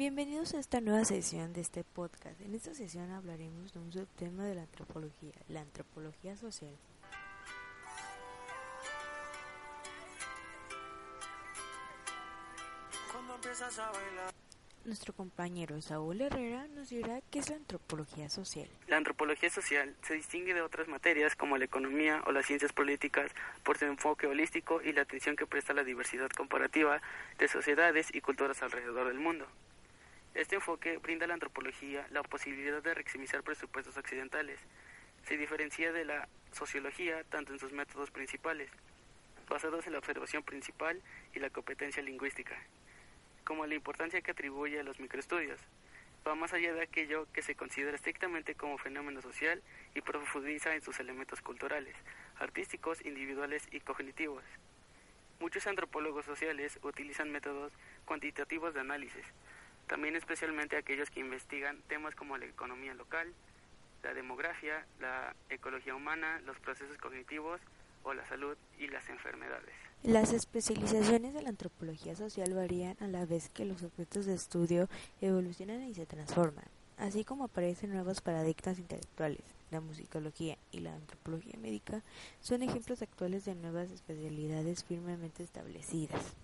Bienvenidos a esta nueva sesión de este podcast. En esta sesión hablaremos de un subtema de la antropología, la antropología social. Nuestro compañero Saúl Herrera nos dirá qué es la antropología social. La antropología social se distingue de otras materias como la economía o las ciencias políticas por su enfoque holístico y la atención que presta a la diversidad comparativa de sociedades y culturas alrededor del mundo. Este enfoque brinda a la antropología la posibilidad de maximizar presupuestos occidentales. Se diferencia de la sociología tanto en sus métodos principales, basados en la observación principal y la competencia lingüística, como la importancia que atribuye a los microestudios. Va más allá de aquello que se considera estrictamente como fenómeno social y profundiza en sus elementos culturales, artísticos, individuales y cognitivos. Muchos antropólogos sociales utilizan métodos cuantitativos de análisis, también especialmente aquellos que investigan temas como la economía local, la demografía, la ecología humana, los procesos cognitivos o la salud y las enfermedades. Las especializaciones de la antropología social varían a la vez que los objetos de estudio evolucionan y se transforman, así como aparecen nuevos paradigmas intelectuales. La musicología y la antropología médica son ejemplos actuales de nuevas especialidades firmemente establecidas.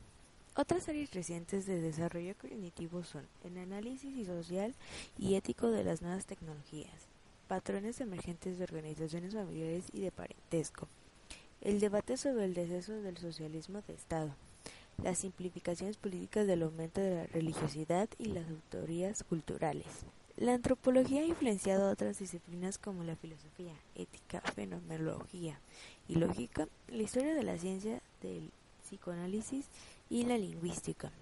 Otras áreas recientes de desarrollo cognitivo son el análisis social y ético de las nuevas tecnologías, patrones emergentes de organizaciones familiares y de parentesco, el debate sobre el deceso del socialismo de Estado, las simplificaciones políticas del aumento de la religiosidad y las autorías culturales. La antropología ha influenciado otras disciplinas como la filosofía, ética, fenomenología y lógica, la historia de la ciencia del psicoanálisis y la lingüística.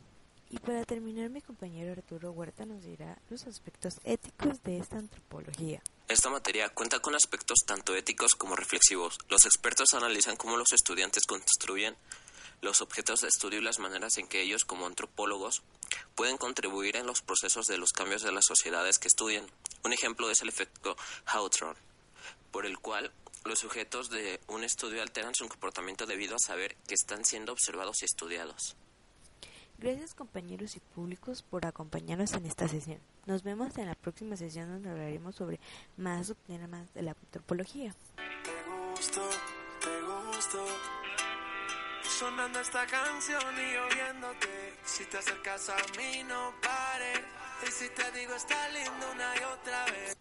Y para terminar, mi compañero Arturo Huerta nos dirá los aspectos éticos de esta antropología. Esta materia cuenta con aspectos tanto éticos como reflexivos. Los expertos analizan cómo los estudiantes construyen los objetos de estudio y las maneras en que ellos, como antropólogos, pueden contribuir en los procesos de los cambios de las sociedades que estudian. Un ejemplo es el efecto Hawthorne, por el cual los sujetos de un estudio alteran su comportamiento debido a saber que están siendo observados y estudiados. Gracias compañeros y públicos por acompañarnos en esta sesión. Nos vemos en la próxima sesión donde hablaremos sobre más temas de la antropología. Te gusto, te gusto. Sonando esta canción y oyéndote. Si te acercas a mí no pare. Y si te digo está lindo una y otra vez.